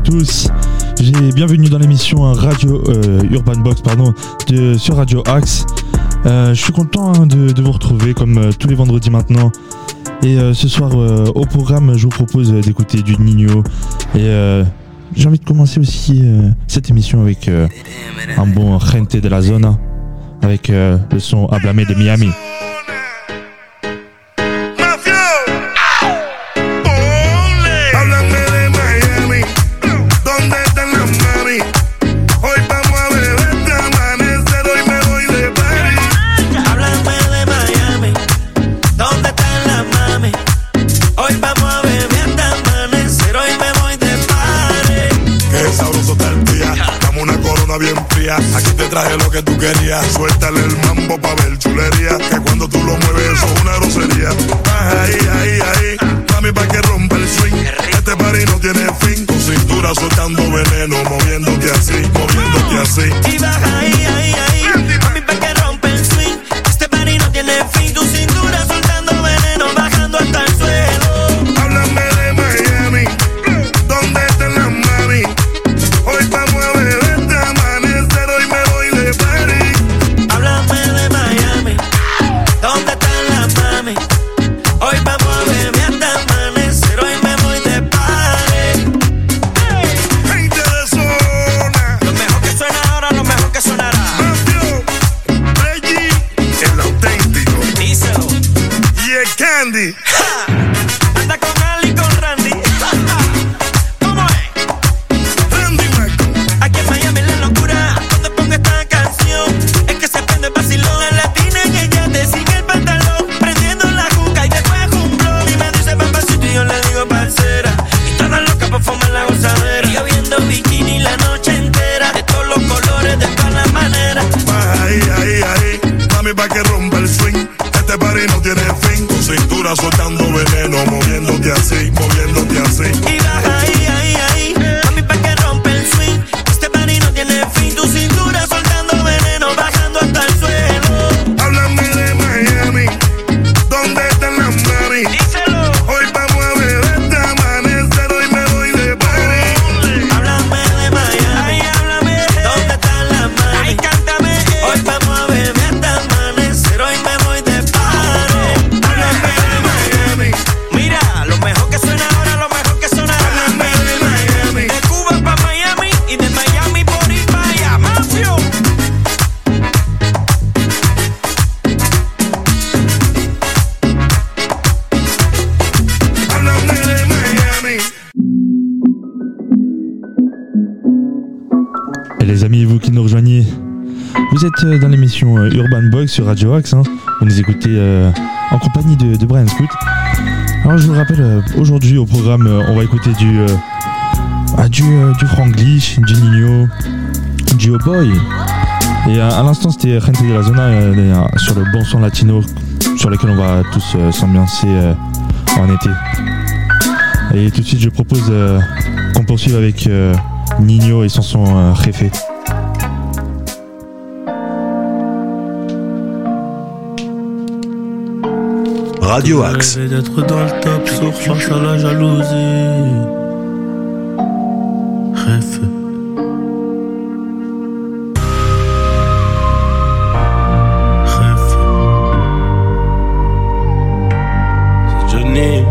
tous. J'ai bienvenue dans l'émission hein, Radio euh, Urban Box pardon de, sur Radio Axe. Euh, je suis content hein, de, vous retrouver comme euh, tous les vendredis maintenant. Et ce soir au programme, je vous propose d'écouter du Nino. Et j'ai envie de commencer aussi cette émission avec un bon Gente de la Zona avec le son Ablamé de Miami. Traje lo que tú querías. Suéltale el mambo pa' ver chulería. Que cuando tú lo mueves, eso es una grosería. Baja ahí, ahí, ahí. Mami, pa' que rompa el swing. Este party no tiene fin. Tu cintura soltando veneno. Moviéndote así, moviéndote así. Y baja ahí, ahí, ahí. Ha. sur Radio Axe. nous écoutez euh, en compagnie de, Brian Scoot. Alors je vous rappelle, euh, aujourd'hui au programme, euh, on va écouter du, euh, ah, du, du Franglish, du Nino, du Oh Boy. Et à l'instant, c'était Gente de la Zona sur le bon son latino sur lequel on va tous s'ambiancer en été. Et tout de suite, je propose qu'on poursuive avec Nino et son son euh, Radio Axe. D'être dans le top sauf face à la jalousie. Rêve. Rêve. C'est Johnny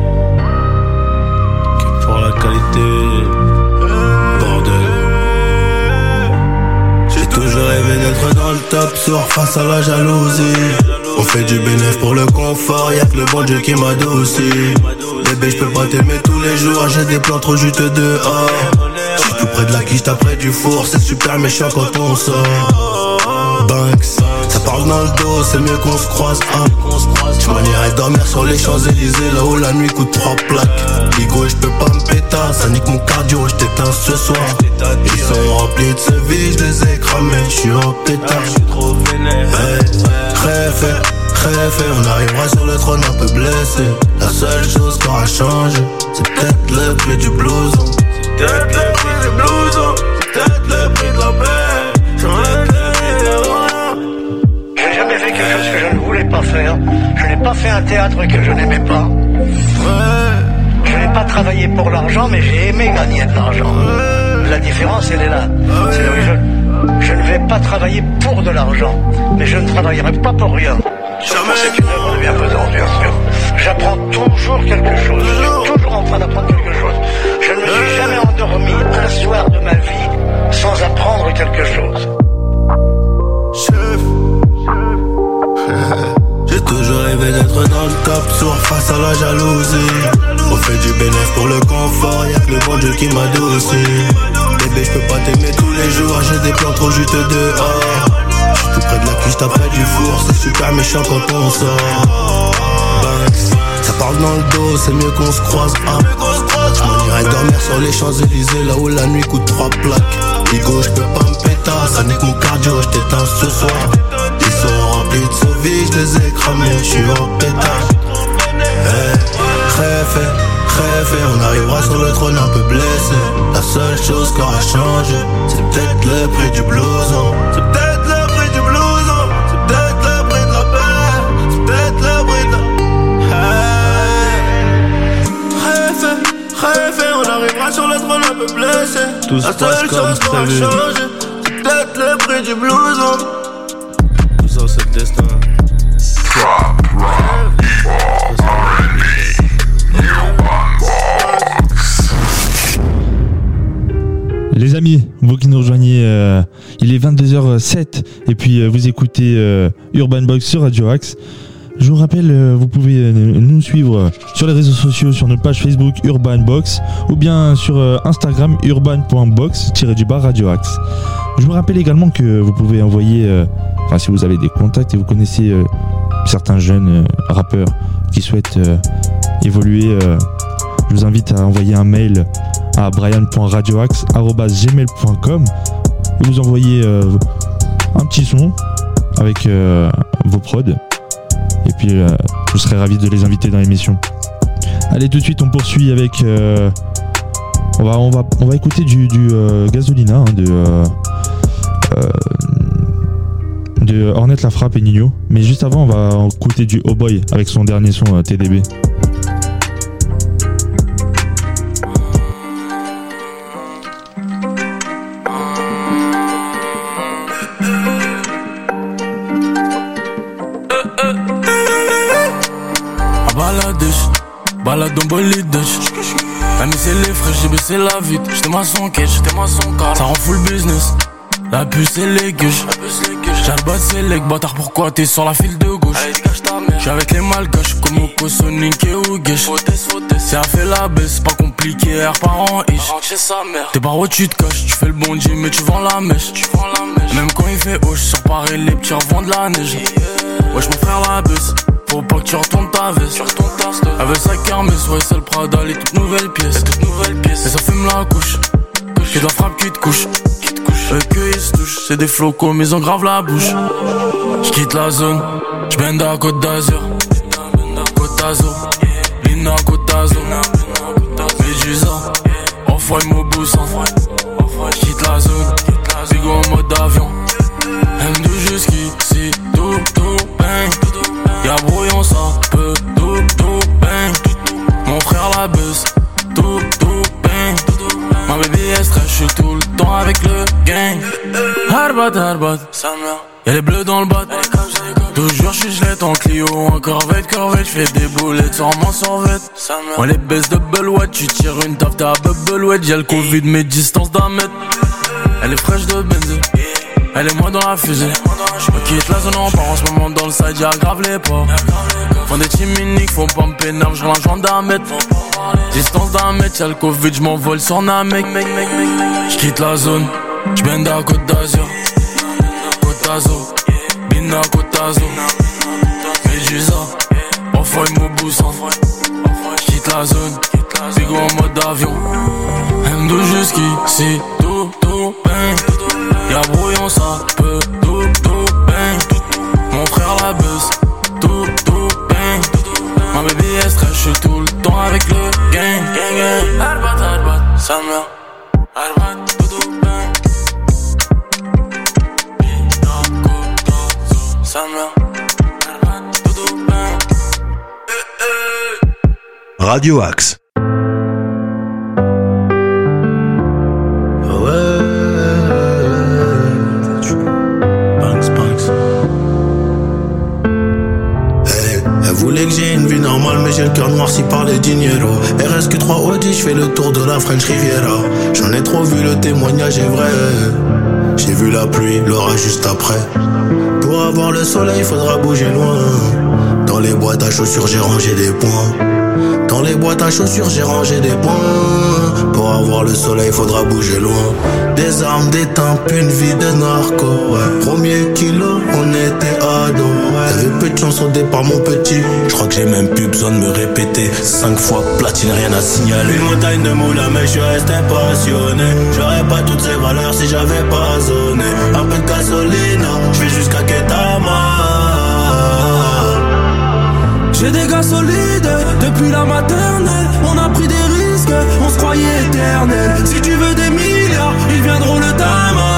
qui pour la qualité. Bordel. J'ai toujours rêvé d'être dans le top sur face à la jalousie. Fait du bénéf pour le confort, y'a que le bon Dieu qui m'adoucit. Bébé, je peux pas t'aimer tous les jours, j'ai des plans trop juteux dehors. J'suis tout près de la quiche, près du four, c'est super méchant quand on sort. Banks, ça parle dans le dos, c'est mieux qu'on se croise. Hein. Tu irais dormir sur les Champs-Élysées, là où la nuit coûte trois plaques. Bigo, je peux pas me péter, ça nique mon cardio, je t'éteins ce soir. Ils sont remplis de ce vie, je les ai cramés, je suis en pétard. Je suis trop rêve, on arrivera sur le trône un peu blessé. La seule chose qui aura changé, c'est peut-être le prix du blouson. C'est peut-être le prix du blouson, c'est peut-être le prix de la paix. J'enlève n'ai jamais fait quelque chose que je ne voulais pas faire. Je n'ai pas fait un théâtre que je n'aimais pas. Je n'ai pas travaillé pour l'argent. mais j'ai aimé gagner de l'argent. La différence, elle est là. C'est là où je, je ne vais pas travailler pour de l'argent, mais je ne travaillerai pas pour rien. C'est une œuvre de bienfaisance, bien sûr. J'apprends toujours quelque chose. Je suis toujours en train d'apprendre quelque chose. Je ne me suis jamais endormi un soir de ma vie sans apprendre quelque chose. Chef. J'ai toujours rêvé d'être dans le top sur face à la jalousie. On fait du bénéfice pour le confort, y'a que le bon Dieu qui m'adoucit. Bébé, je peux pas t'aimer tous les jours, j'ai des plans trop juste dehors. Tout près de la cuisse, t'as du four, c'est super méchant quand on sort. Banks, ça parle dans le dos, c'est mieux qu'on se croise. Ah. J'm'en irai dormir sur les Champs-Élysées, là où la nuit coûte trois plaques. Bigo, j'peux pas me péter, ça nique mon cardio, j't'éteins ce soir. Ils sont remplis de sauvis, j'les ai cramés, j'suis en pétage. Hey, rêve, rêve, on arrivera sur le trône un peu blessé. La seule chose qui aura changé, c'est peut-être le prix du blouson. On arrivera sur le trône un peu blessé. Tout La seule chose prévu. changé, c'est peut-être le prix du blouson. Tout ça, c'est le destin. Les amis, vous qui nous rejoignez, euh, il est 22h07 et puis euh, vous écoutez euh, Urban Box sur Radio Axe. Je vous rappelle, euh, vous pouvez euh, nous suivre sur les réseaux sociaux, sur notre page Facebook Urban Box ou bien sur euh, Instagram urban.box-du-bas Radio Axe. Je vous rappelle également que vous pouvez envoyer, enfin si vous avez des contacts et vous connaissez certains jeunes rappeurs qui souhaitent évoluer, je vous invite à envoyer un mail à brian.radioaxe.gmail.com et vous envoyez un petit son avec vos prods et puis euh, je serai ravi de les inviter dans l'émission. Allez tout de suite on poursuit avec euh, on, va, on, va, on va écouter du, du euh, Gasolina hein, de, de Hornet La Frappe et Nino mais juste avant on va écouter du Oh Boy avec son dernier son TDB. En bolidèche. T'as mis les frais, j'ai baissé la vitre. J'étais maçon cash, j'étais maçon car. Ça rend full business. La puce et les gueuches. Bas c'est les bâtard, pourquoi t'es sur la file de gauche? J'suis avec les malgaches, comme au Sonic et Ougesh. Si elle fait la baisse, pas compliqué, R par an ish. T'es par où tu te caches, tu fais le bon Dieu, mais tu vends la mèche. Même quand il fait haut, sur Paris, les petits revendent de la neige. Wesh, mon frère la baisse. Faut pas que tu retournes ta veste. Elle veut sa kermesse, ouais, c'est le Prada, les toutes nouvelles pièces. Et ça fume la couche. Que de la frappe qui te couche. Eux que ils se touchent, c'est des flocos, mais ils ont grave la bouche. J'quitte la zone, j'bende à Côte d'Azur. Côte d'Azur, Lina Côte d'Azur. Médusa, Off-White Mobusan. J'quitte la zone, Bigo en mode avion. M2 jusqu'ici, tout, Stress, j'suis tout le temps avec le gang. Harbat, harbat. Y'a les bleus dans le bat. Toujours j'suis gelette en Clio, en corvette, corvette. J'fais des boulettes sur mon survette. On les baisse de Belouette, tu tires une taf, t'as Belouette. Y'a le Covid, mais distance d'un mètre. Elle est fraîche de benzine. Elle est moi dans la fusée. Je quitte la zone en part en ce moment dans le side, j'aggrave les pas. Font des chiminiques, faut pas me pénal, je rejoins d'un mètre. Distance d'un mètre, y'a le Covid, je m'envole sur Namek. Je quitte la zone, je bende à Côte d'Azur. Côte d'Azur, Bina Côte d'Azur. Médusa, Off-White Mobusan. Je quitte la zone, Bigo en mode avion. M2 jusqu'ici, tout, tout, bang. Y'a brouillon, ça peut, tout, tout, bang. Mon frère la baisse, tout, tout, bang. Ma baby est stress, tout le temps avec le gang, gang, gang. Arbat, arbat, mère. Arbat, tout, tout, bang. Tout, bang. Radio Axe. Parler dinero. RSQ3 Audi, je fais le tour de la French Riviera. J'en ai trop vu, le témoignage est vrai. J'ai vu la pluie, l'orage juste après. Pour avoir le soleil, faudra bouger loin. Dans les boîtes à chaussures, j'ai rangé des points. Dans les boîtes à chaussures, j'ai rangé des points. Pour avoir le soleil, faudra bouger loin. Des armes, des tempes, une vie de narco. Premier kilo, on était ados. Chance au départ, mon petit. Je crois que j'ai même plus besoin de me répéter. Cinq fois platine, rien à signaler. Une montagne de moula, mais je restais passionné. J'aurais pas toutes ces valeurs si j'avais pas zoné. Un peu de gasoline, je vais jusqu'à Ketama. J'ai des gars solides depuis la maternelle. On a pris des risques, on se croyait éternel. Si tu veux des milliards, ils viendront le dama.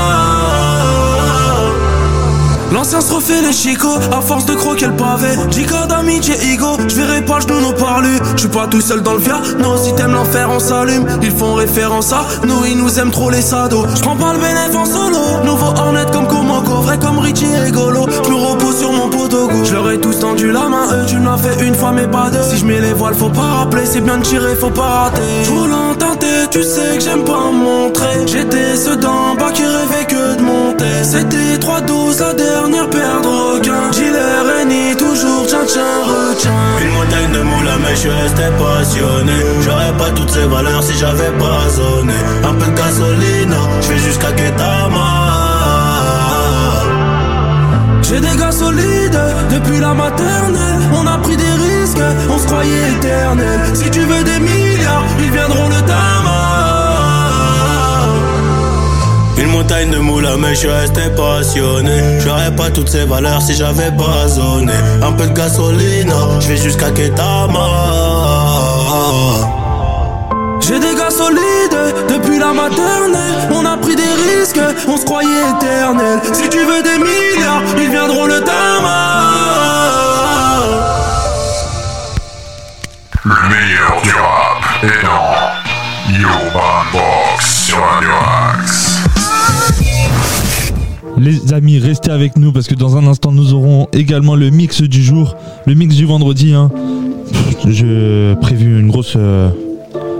L'ancien se refait les chicots à force de croquer le pavé. Jica d'amitié ego, je verrai pas le genou nos parler. Je suis pas tout seul dans le via, non si t'aimes l'enfer on s'allume. Ils font référence à nous, ils nous aiment trop les sados. Je prends pas le bénéfice en solo, nouveau Hornet comme Komoko, vrai comme Richie et Golo. Je repose sur mon poteau gauche. Je leur ai tous tendu la main, eux tu me l'as fait une fois mais pas deux. Si je mets les voiles, faut pas rappeler, c'est bien de tirer, faut pas rater. Trop teinté, tu sais que j'aime pas montrer. J'étais ceux d'en bas qui rêvaient que de monter. C'était 3-12 la dernière paire de requins. Dealer Eni, toujours tiens tiens retiens. Une montagne de moula, mais je restais passionné. J'aurais pas toutes ces valeurs si j'avais pas zoné. Un peu de gasoline, je vais jusqu'à Ketama. J'ai des gars solides depuis la maternelle. On a pris des risques, on se croyait éternel. Si tu veux des milliards, ils viendront le dama. Une montagne de moula, mais je restais passionné. J'aurais pas toutes ces valeurs si j'avais pas zoné. Un peu de gasoline, je vais jusqu'à Ketama. J'ai des gars solides depuis la maternelle. On a pris des risques, on se croyait éternel. Si tu veux des milliards, ils viendront le dama. Le meilleur du rap est dans Urban Box sur Radio Les amis, restez avec nous parce que dans un instant, nous aurons également le mix du jour, le mix du vendredi. Hein. Je prévu une grosse, euh,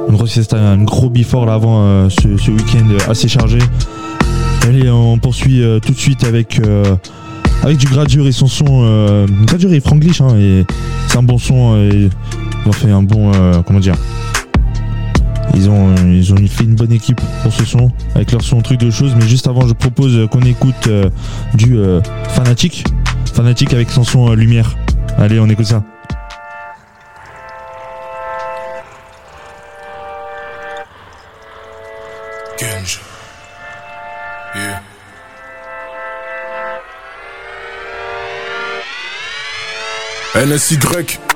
une grosse un gros before là avant euh, ce, week-end assez chargé. Allez, on poursuit euh, tout de suite avec euh, avec du Gradure et son son. Gradure et Franglish, hein, c'est un bon son. et ils fait un bon, comment dire. Ils ont, ils ont fait une bonne équipe pour ce son, avec leur son truc de choses. Mais juste avant, je propose qu'on écoute euh, du euh, Fanatic. Fanatic avec son son euh, Lumière. Allez, on écoute ça. Yeah. NSY,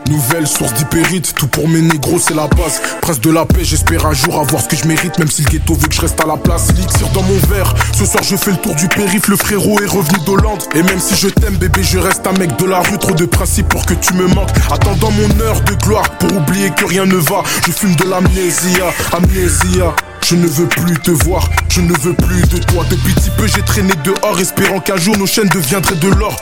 nouvelle source d'hypérite, tout pour mes négros c'est la base. Prince de la paix, j'espère un jour avoir ce que je mérite, même si le ghetto veut que je reste à la place. L'élixir dans mon verre, ce soir je fais le tour du périph', le frérot est revenu d'Hollande. Et même si je t'aime bébé, je reste un mec de la rue, trop de principes pour que tu me manques. Attendant mon heure de gloire, pour oublier que rien ne va, je fume de l'amnésia, amnésia. Je ne veux plus te voir, je ne veux plus de toi. Depuis petit peu, j'ai traîné dehors, espérant qu'un jour nos chaînes deviendraient de l'or.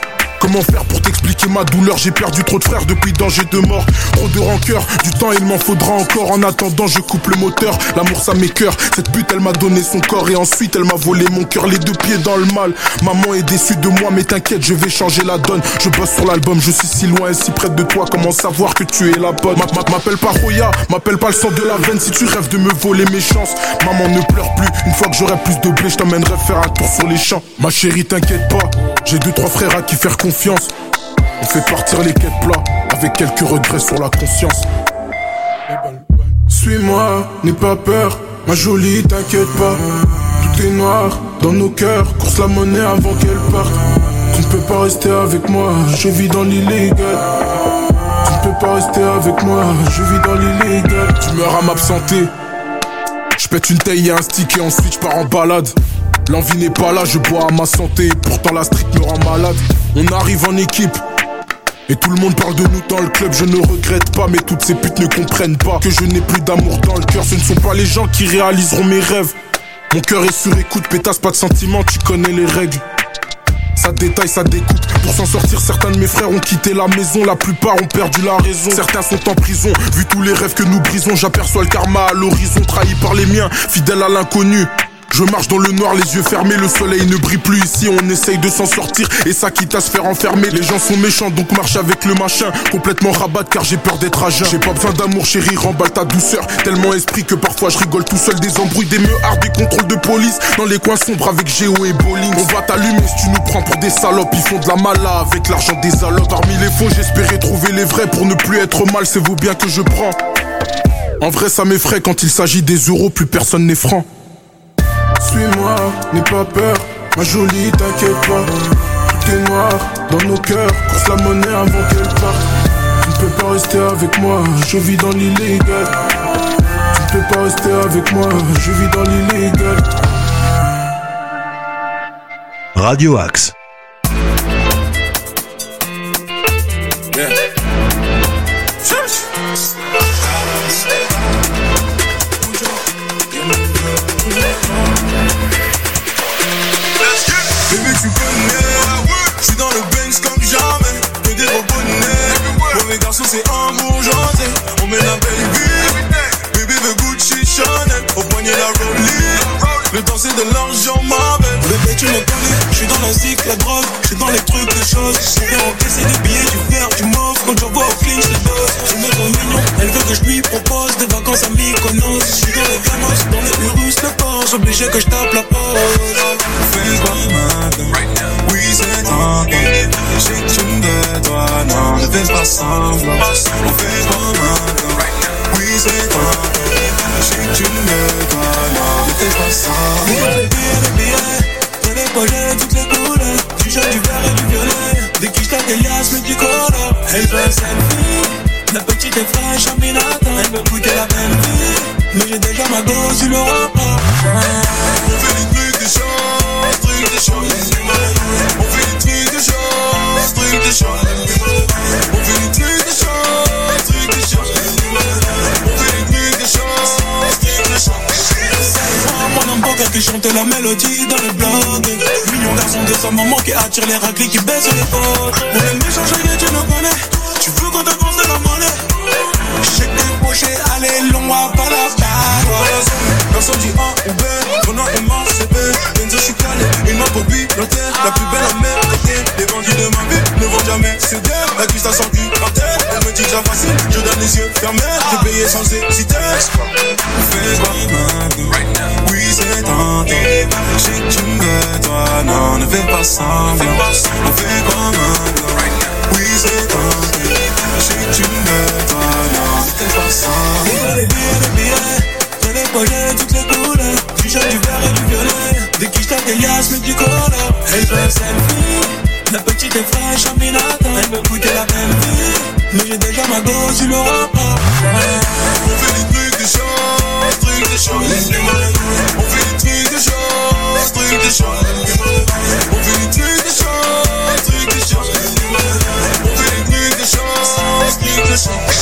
Comment faire pour t'expliquer ma douleur? J'ai perdu trop de frères depuis danger de mort. Trop de rancœur, du temps il m'en faudra encore. En attendant je coupe le moteur, l'amour ça m'écœure Cette pute elle m'a donné son corps et ensuite elle m'a volé mon cœur. Les deux pieds dans le mal, maman est déçue de moi Mais t'inquiète je vais changer la donne. Je bosse sur l'album, je suis si loin et si près de toi. Comment savoir que tu es la bonne? Ma- ma- M'appelle pas Roya, m'appelle pas le sang de la veine. Si tu rêves de me voler mes chances. Maman ne pleure plus, une fois que j'aurai plus de blé Je t'emmènerai faire un tour sur les champs. Ma chérie t'inquiète pas, j'ai deux trois frères à qui faire confiance on fait partir les quêtes plats avec quelques regrets sur la conscience. Suis-moi, n'aie pas peur, ma jolie, t'inquiète pas. Tout est noir dans nos cœurs, course la monnaie avant qu'elle parte. Tu ne peux pas rester avec moi, je vis dans l'illégal. Tu ne peux pas rester avec moi, je vis dans l'illégal. Tu meurs à m'absenter. Je pète une taille et un stick et ensuite je pars en balade. L'envie n'est pas là, je bois à ma santé, pourtant la street me rend malade. On arrive en équipe. Et tout le monde parle de nous dans le club, je ne regrette pas, mais toutes ces putes ne comprennent pas que je n'ai plus d'amour dans le cœur. Ce ne sont pas les gens qui réaliseront mes rêves. Mon cœur est sur écoute, pétasse, pas de sentiments, tu connais les règles. Ça détaille, ça découpe. Pour s'en sortir, certains de mes frères ont quitté la maison. La plupart ont perdu la raison. Certains sont en prison. Vu tous les rêves que nous brisons, j'aperçois le karma à l'horizon. Trahi par les miens, fidèle à l'inconnu. Je marche dans le noir, les yeux fermés, le soleil ne brille plus ici, on essaye de s'en sortir et ça quitte à se faire enfermer. Les gens sont méchants donc marche avec le machin, complètement rabat car j'ai peur d'être à jeun. J'ai pas besoin d'amour chérie, remballe ta douceur, tellement esprit que parfois je rigole tout seul des embrouilles, des meuhards, des contrôles de police, dans les coins sombres avec Géo et Bowling. On va t'allumer si tu nous prends pour des salopes, ils font de la mala avec l'argent des allocs. Parmi les faux, j'espérais trouver les vrais pour ne plus être mal, c'est vous bien que je prends. En vrai, ça m'effraie quand il s'agit des euros, plus personne n'est franc. Suis-moi, n'aie pas peur, ma jolie, t'inquiète pas. Tout est noir dans nos cœurs, course la monnaie avant qu'elle parte. Tu ne peux pas rester avec moi, je vis dans l'illégal. Tu ne peux pas rester avec moi, je vis dans l'illégal. Radio Axe. De l'argent ma belle. Bébé tu me connais, je suis dans la zik, la drogue, je suis dans les trucs de choses. Je vais encaisser des billets, du verre, du mauve, quand j'envoie au clinch les doses. Je me rends mignon, elle veut que je lui propose des vacances à Mykonos. Je suis dans les gamos, dans les Urus, le Porsche, obligé que je tape la pause. Fais quoi maintenant Oui c'est Je que tu me veux toi Non ne fais pas semblant quoi maintenant Tu me veux toi les projets, toutes Du jaune, du vert et du violet t'as des du color Elle veut La petite est fraîche, Aminata Elle veut goûter la belle vie Mais j'ai déjà ma dose, tu l'auras pas On fait des trucs de chance, trucs de chance On fait des trucs de chance, trucs de qui chante la mélodie dans le blog. Mignon garçon de sa maman qui attire les raclés qui baissent les potes. On aime échanger, tu nous connais. Tu veux qu'on te pense de la monnaie. J'ai débauché, allez long, à pas la barre Personne dit A ou B, Renan et Mars c'est B Benzo je suis calé, une main pour piloter La plus belle à côtés Les bandits de ma vie ne vont jamais céder La cuisse a sorti par terre Elle me dit déjà facile, je donne les yeux fermés. J'ai payé sans hésiter toi Non ne fais pas semblant On fait quoi maintenant Oui c'est tenté Je que tu veux toi Non. Ne fais pas semblant Les billets, les billets. J'ai les projets, toutes les couleurs. Du jaune, du vert et du violet. Des quiches, t'as des liasses, mais du color. Elle veut un selfie. La petite est fraîche, Aminata Elle veut goûter la belle vie. Mais j'ai déjà ma dose, tu l'auras pas. On fait des trucs de chance, trucs de chance On fait des trucs de chance, trucs de chance chance,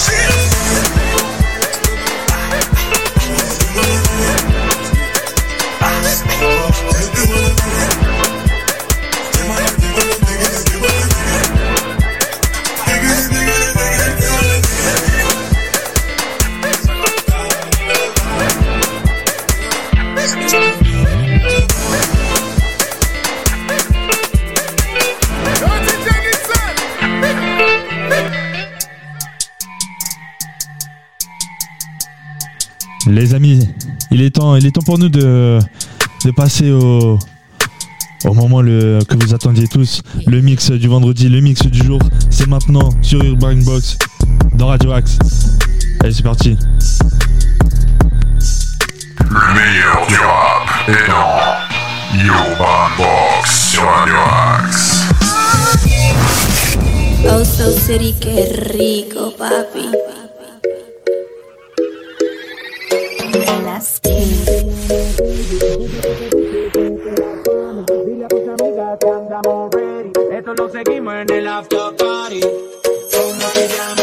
temps, il est temps pour nous de, de passer au, au moment le, que vous attendiez tous, le mix du vendredi, le mix du jour. C'est maintenant sur Urban Box dans Radio Axe. Allez, c'est parti. Le meilleur du rap est dans Urban Box sur Radio Axe. Oh, so city, qué rico, papi. Esto lo seguimos en el after party. ¿Cómo te llamas,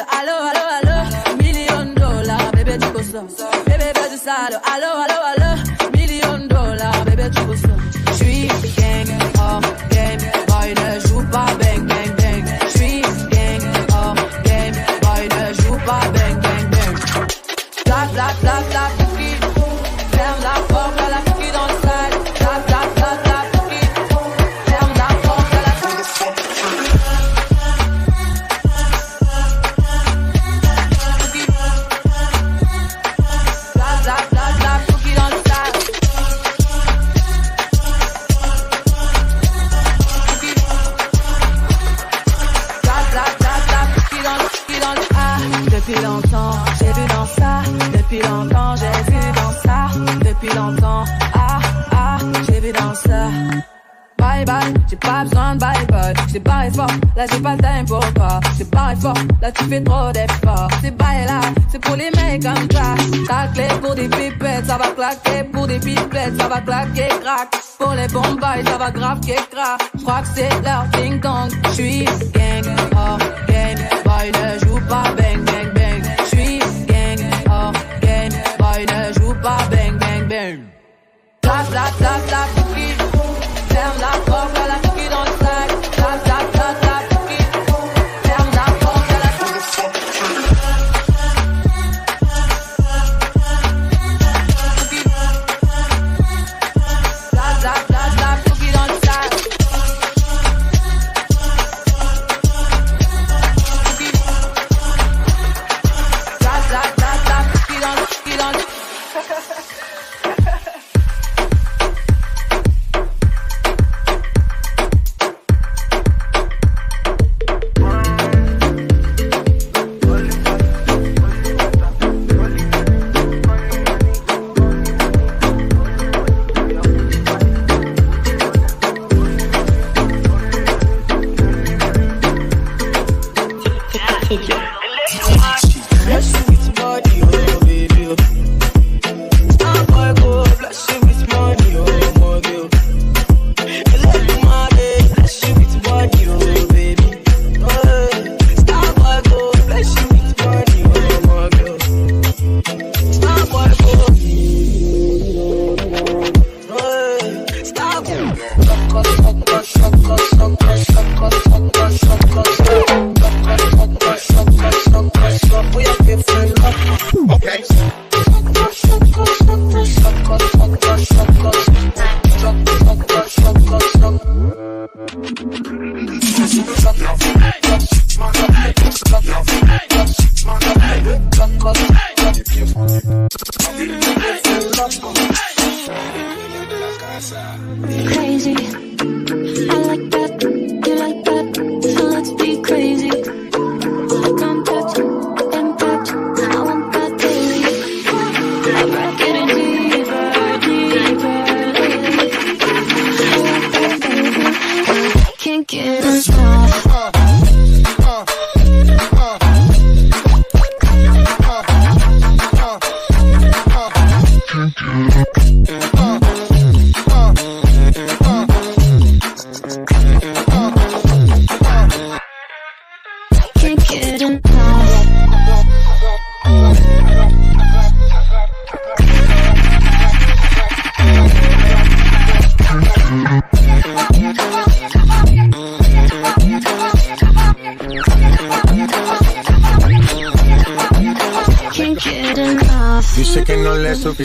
allo allo allo, million dollars, bébé tu cosas. Bébé fais du sale, allo allo allo, million dollars, bébé tu cosas. J'suis gang, oh game, boy ne joue pas bang bang bang. J'suis gang, oh game, boy ne joue pas bang bang bang. Clap clap clap, là j'ai pas le time pour toi. J'ai barré fort, là tu fais trop d'efforts. C'est bye là, c'est pour les mecs comme ça. Ta clé pour des pipettes, ça va claquer. Pour des pipettes, ça va claquer, crack. Pour les bombes, ça va grave que crack. J'crois que c'est leur ding dong.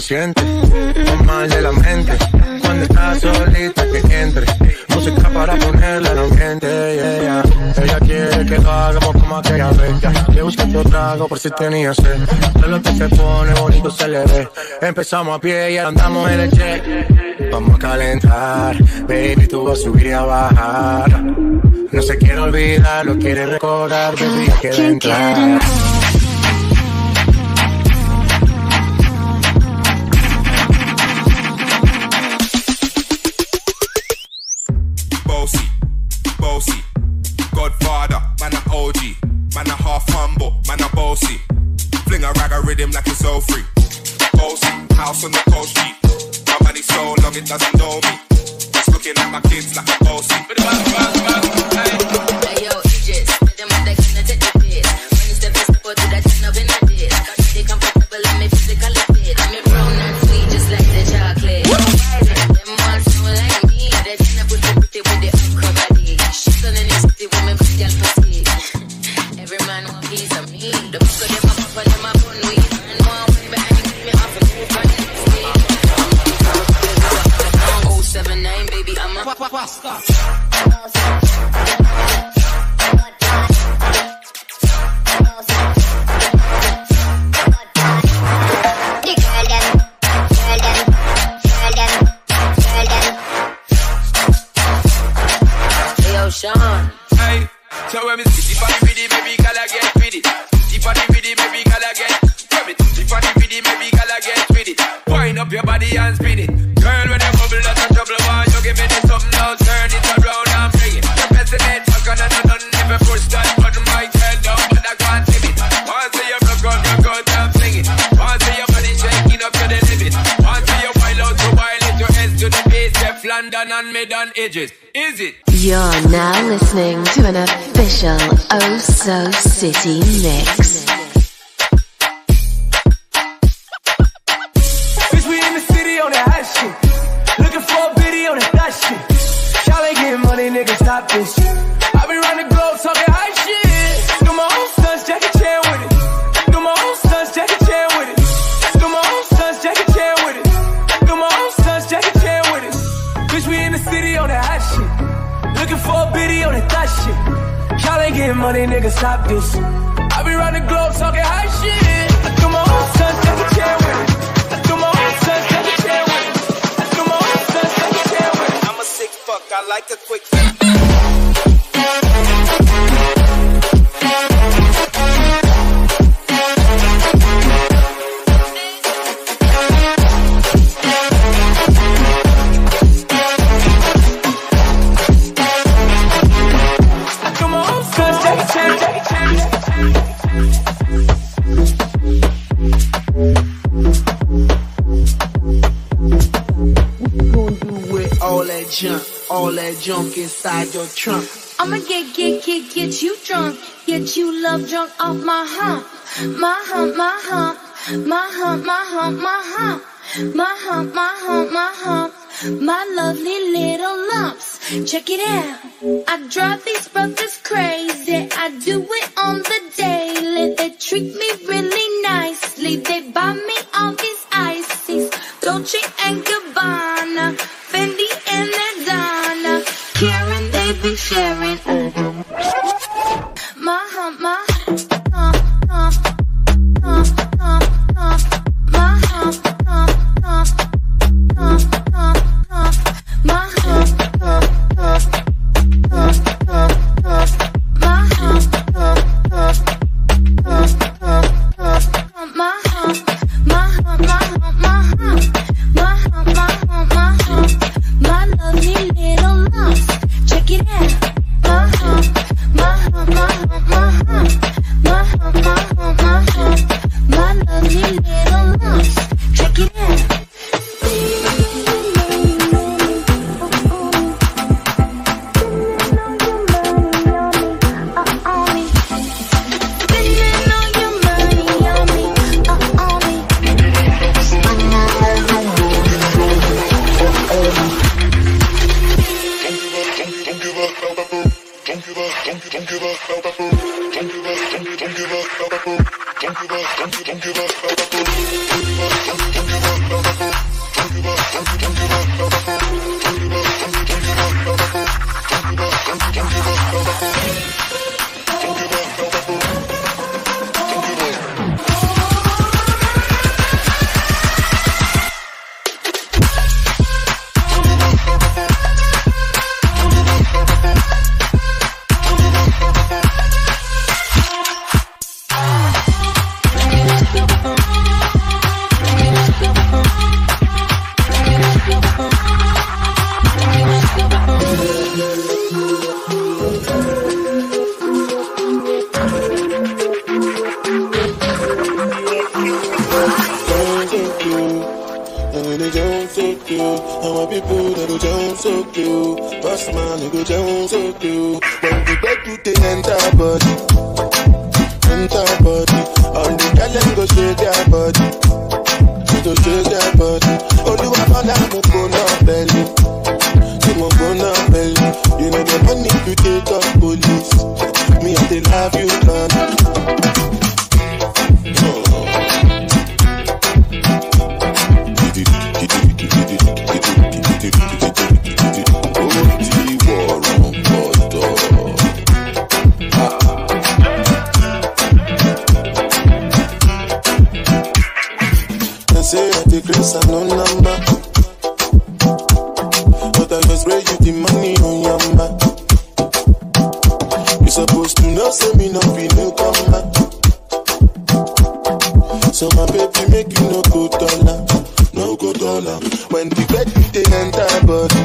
suficiente. No mal de la mente. Cuando estás solita que entre. Música para ponerla en ambiente. Yeah, yeah. Ella quiere que lo hagamos como aquella vez. Le busqué otro trago por si tenía sed. Todo lo que se pone bonito se le ve. Empezamos a pie y andamos en el check. Vamos a calentar. Baby, tú vas a subir y a bajar. No se quiere olvidar, lo quiere recordar. Baby, hay que entrar. on the cold street. My so long it doesn't know me. Just looking at my kids like all that junk inside your trunk. I'ma get, get, get, get you drunk. Get you love drunk off my hump. My hump, my hump. My hump, my hump, my hump. My hump, my hump, my hump. My lovely little lumps. Check it out. I drive these brothers crazy. I do it on the daily. They treat me really nicely. They buy me all these ices. Dolce and Gabbana. Fendi and be sharing over. but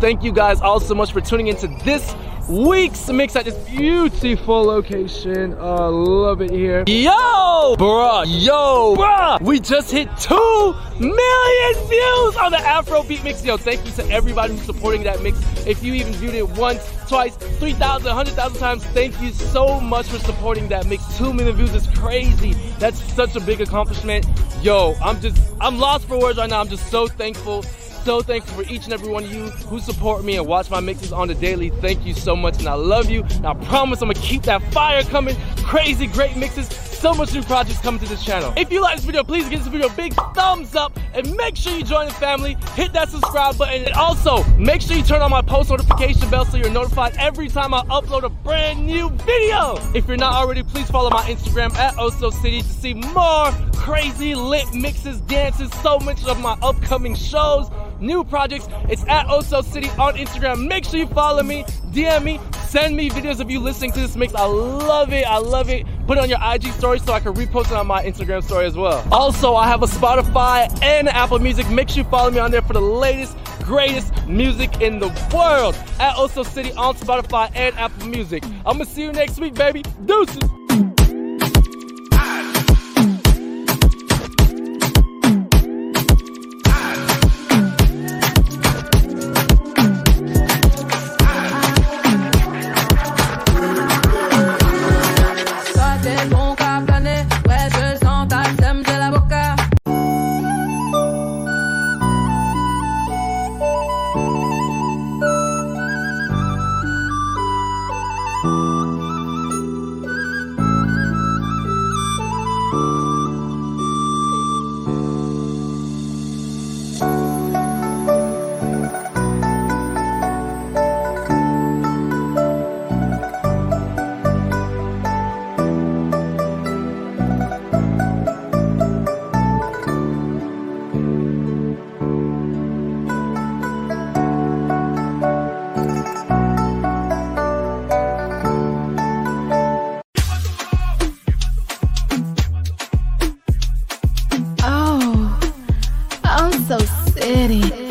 Thank you guys all so much for tuning into this week's mix at this beautiful location. Uh, love it here. Yo, bruh, yo, bruh, we just hit two million views on the Afrobeat mix. Yo, thank you to everybody who's supporting that mix. If you even viewed it once, twice, 3,000, 100,000 times, thank you so much for supporting that mix. Two million views is crazy. That's such a big accomplishment. Yo, I'm just, I'm lost for words right now. I'm just so thankful so thankful for each and every one of you who support me and watch my mixes on the daily. Thank you so much, and I love you. And I promise I'm gonna keep that fire coming. Crazy, great mixes. So much new projects coming to this channel. If you like this video, please give this video a big thumbs up and make sure you join the family. Hit that subscribe button and also make sure you turn on my post notification bell so you're notified every time I upload a brand new video. If you're not already, please follow my Instagram at Oso City to see more crazy lit mixes, dances, so much of my upcoming shows new projects. It's at Oso City on Instagram. Make sure you follow me, DM me, send me videos of you listening to this mix. I love it. I love it. Put it on your IG story so I can repost it on my Instagram story as well. Also, I have a Spotify and Apple Music. Make sure you follow me on there for the latest, greatest music in the world at Oso City on Spotify and Apple Music. I'm gonna see you next week, baby. Deuces. City.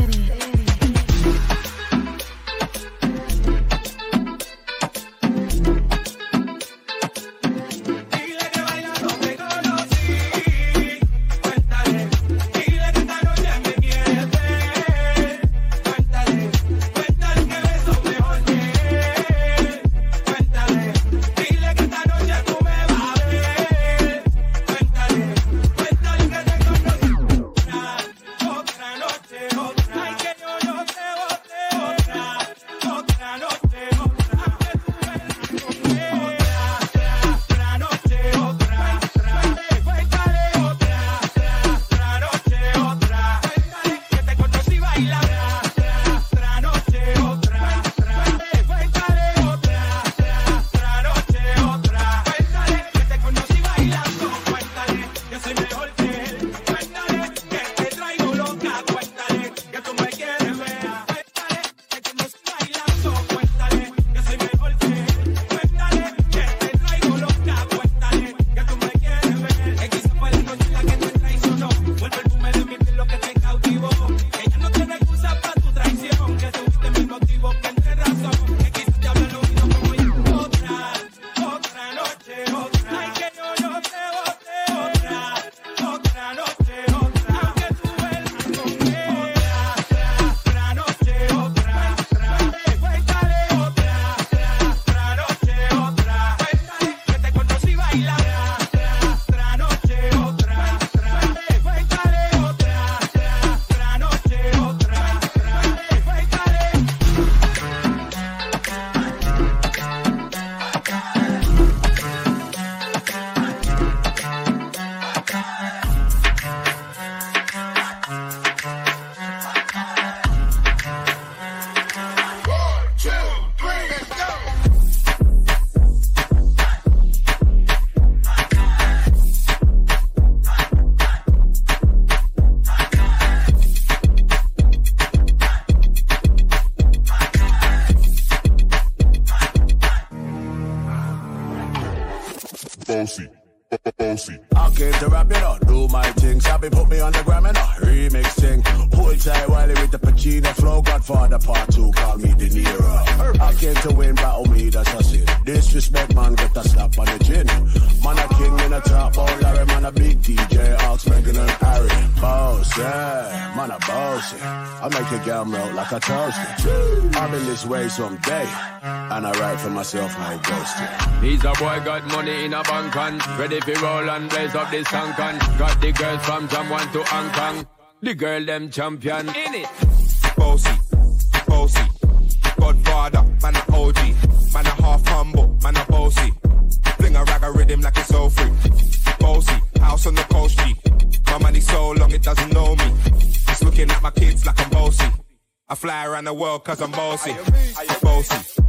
Babylon. Ready for roll and raise up the song can. Got the girls from Jam 1 to Hong Kong. The girl them champion. In it. Bossy, bossy. Godfather, man a OG. Man a half humble, man a bossy. Fling a rag a rhythm like it's so free. Bossy, house on the coast G. My money so long it doesn't know me. It's looking at my kids like I'm bossy. I fly around the world cause I'm bossy. Bossy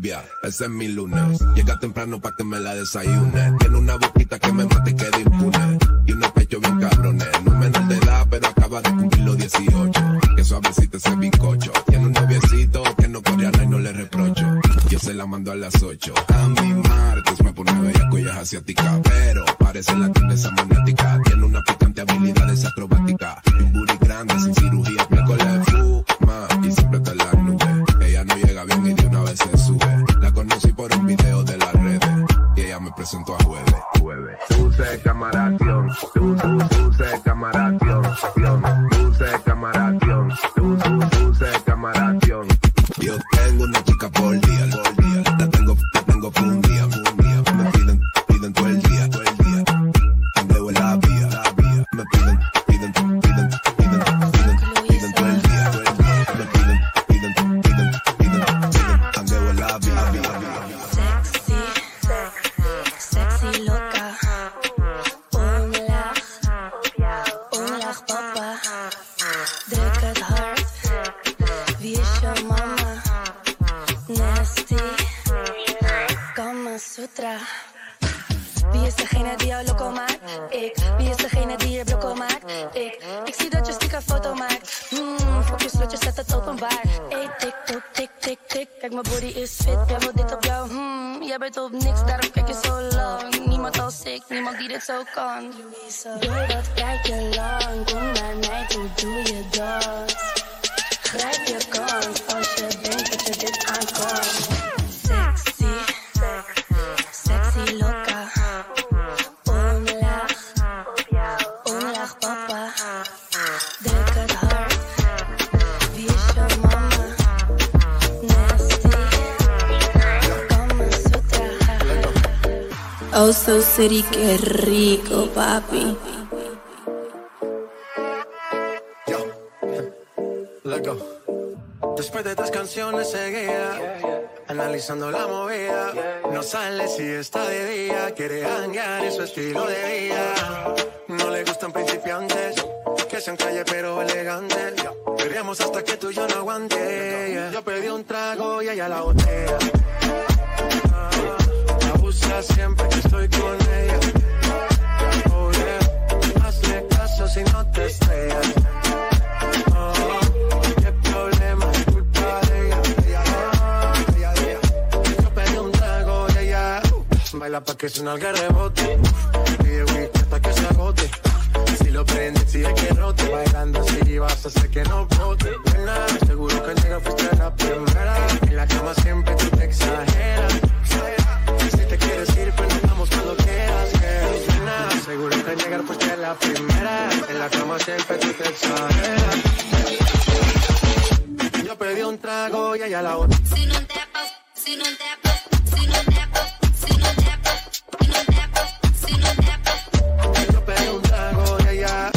rubia, ese es mi lunes. Llega temprano pa' que me la desayune. Tiene una boquita que me mata y queda impune. Y unos pechos bien cabrones. No menor de edad, pero acaba de cumplir los 18. Que suavecito ese bizcocho. Tiene un noviecito que no coreana y no le reprocho. Yo se la mando a las 8. A mi martes me pone bella cuellas asiática. Pero parece la tienda esa magnética. Tiene una picante habilidad acrobática Oh So City, rico, papi. Después de tres canciones seguía analizando la movida. No sale si está de día, quiere hanguear en su estilo de vida. No le gustan principiantes, que sean calle pero elegantes. Queríamos hasta que tú y yo no aguante. Yo pedí un trago y ella la botella. Siempre que estoy con ella. Oh yeah, hazle caso si no te estrellas. Oh, problema, culpa de ella. Yo pedí un trago y ella uh, baila pa' que suena el rebote. Pide whisky hasta que se agote. Si lo prende, sigue que rote. Bailando así vas a hacer que no bote. Nena, seguro que llega fuiste la primera. En la cama siempre tú te exageras. Si te quieres ir, pues nos vamos cuando quieras. Que nena, seguro que llegar fuiste la primera. En la cama siempre tú te exageras. Yo pedí un trago y ella la otra. Si non te pas, si non te pas, si non te pas, si non te pas, si non te pas, si non te pas. Yo pedí un trago y ella.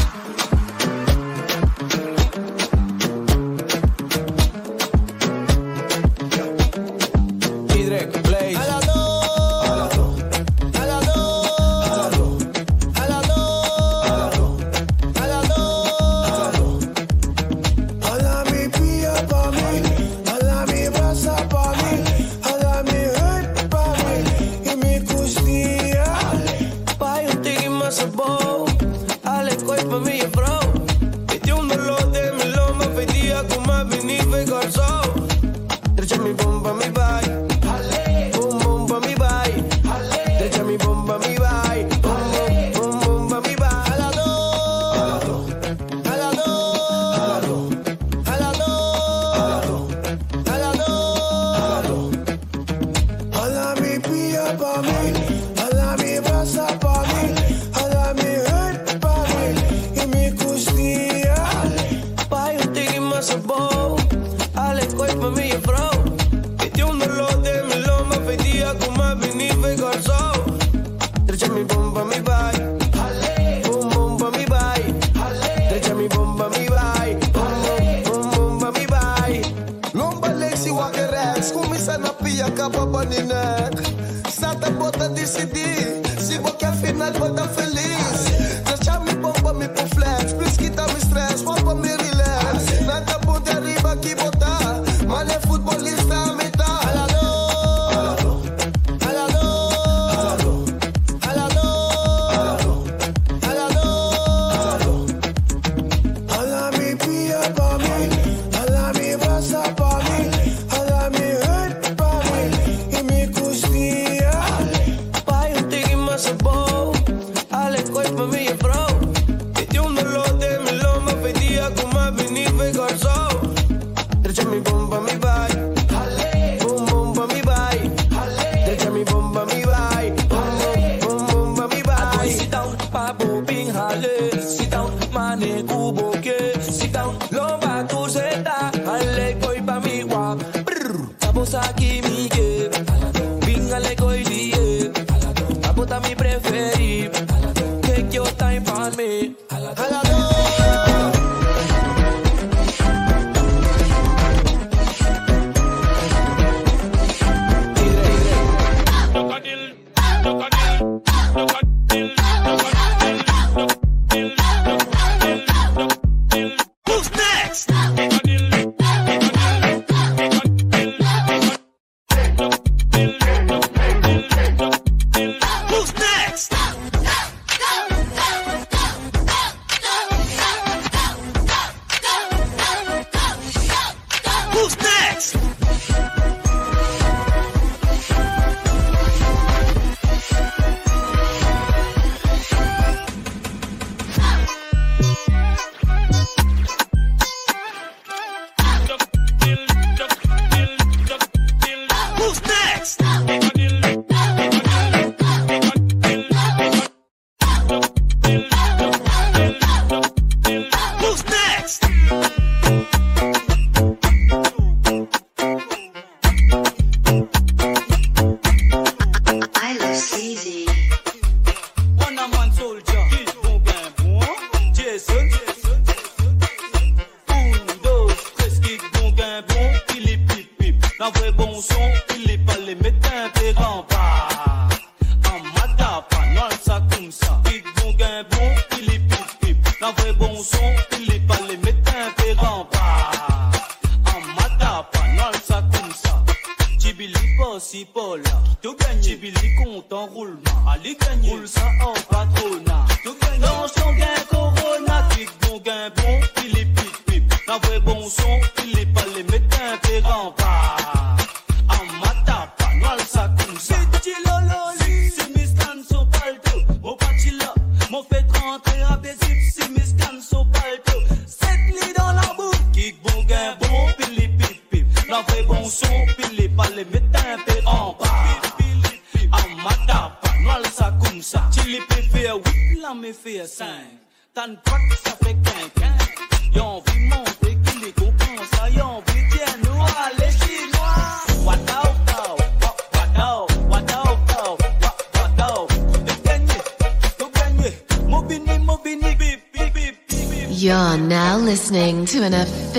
son.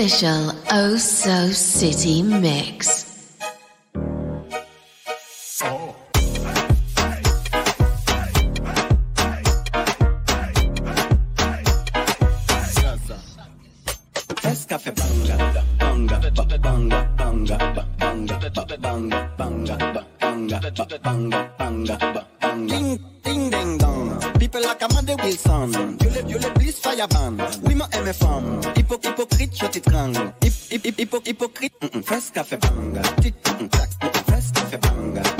official Oh So City Hip, hip, hip, hipocrite, fes ka fe banga Tik, tak, fes fe banga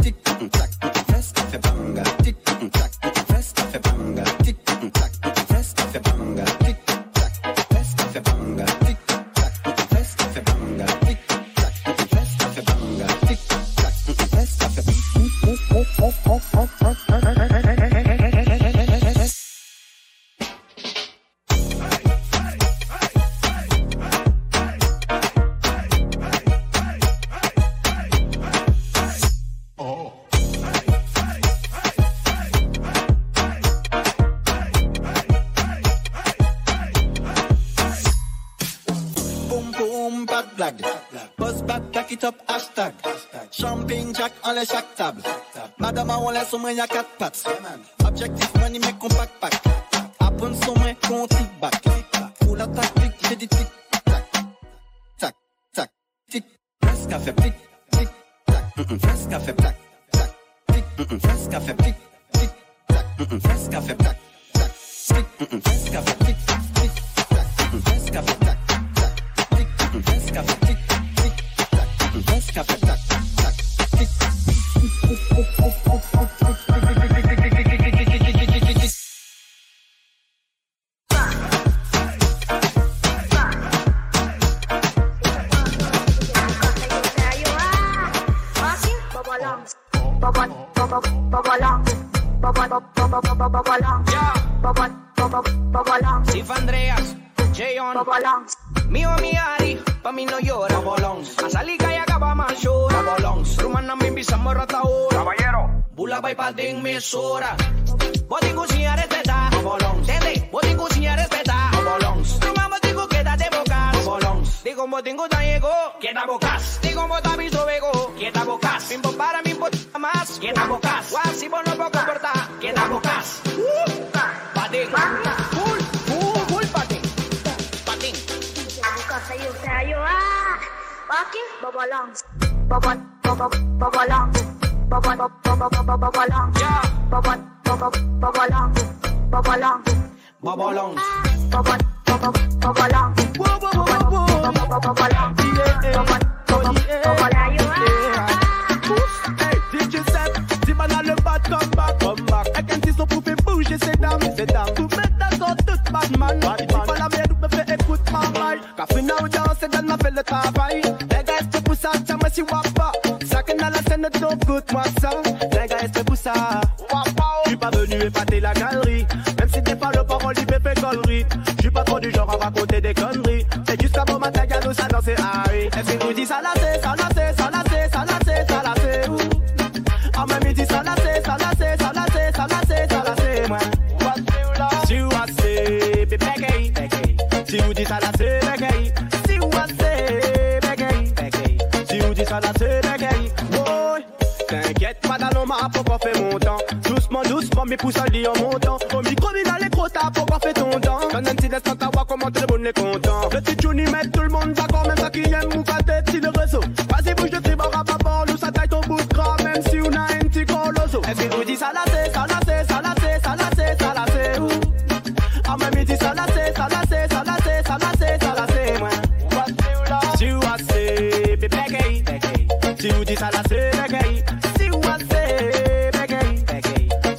chaque table. Madame a on laisse au moins à quatre pattes. Objectif money, Rumana mi bisa ataúd. Caballero. Bula pa' padín misura. Vos te cuciña respeta. Bolón. Tete. Vos te cuciña respeta. Bolón. Ruma vos digo quédate bocas. Bolón. Digo vos tengo tan llegó. Queda bocas. Digo vos también sobego. Queda bocas. Mimbo para mimbo más. Queda bocas. Guasi vos pues no puedo comportar. Queda bocas. Uh, padín. Full, full, full padín. Padín. Queda bocas. Ayuda, ayuda. Ah, Walking, bobolongs. Cause we now just said that I feel the top si wapa. Ça que n'a la scène de ton côté, moi ça. Les gars, est-ce pour ça? Je suis pas venu épater la galerie. Même si t'es pas le parole du pépé collerie. Je suis pas trop du genre à raconter des conneries. C'est juste avant ma taille à nous, ça danser Harry. Et si nous dit ça la c'est, ça la c'est, ça la c'est, ça la c'est, ça la c'est. Ah, même il dit ça la c'est, ça la c'est, ça la c'est, ça la c'est, ça la c'est, moi. Si vous dit ça la la t'inquiète pas, dans ma pourquoi fait mon temps. Doucement, doucement, mais pousse à en montant. Au micro, il allait trop tard, pourquoi fait ton temps? Quand un petit instant, t'as voir comment t'es le bon est content. Le petit Johnny met tout le monde d'accord, même ça qui aime ou pas tête, si le réseau. Vas-y, bouge de tribord à bord, nous ça taille ton bout de gras, même si on a un petit colosso. Est-ce que vous dites ça là, c'est ça là, c'est dit ça là, c'est assez, bégaye.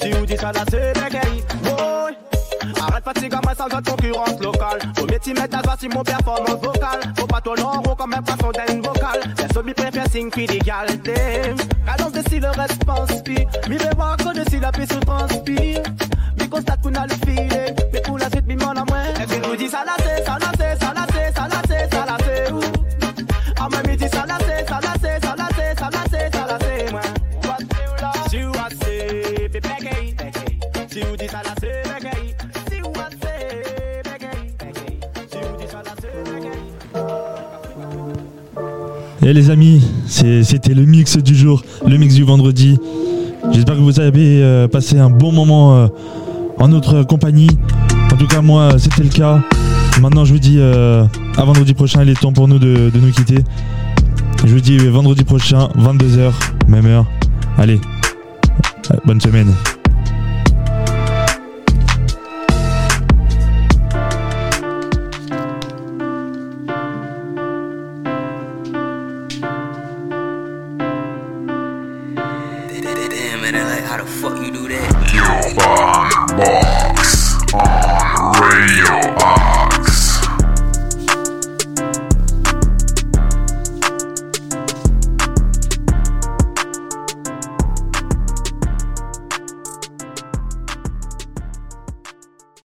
Si là, c'est bégaye. Boy. Arrête fatigue à moi sans autre concurrence locale. Au métier mettre à joie si mon performance vocale. Mi voir que de transpire. Qu'on a le feeling. Et les amis, c'était le mix du jour, le mix du vendredi. J'espère que vous avez euh, passé un bon moment euh, en notre compagnie. En tout cas, moi, c'était le cas. Maintenant, je vous dis euh, à vendredi prochain. Il est temps pour nous de, de nous quitter. Je vous dis vendredi prochain, 22h, même heure. Allez, bonne semaine.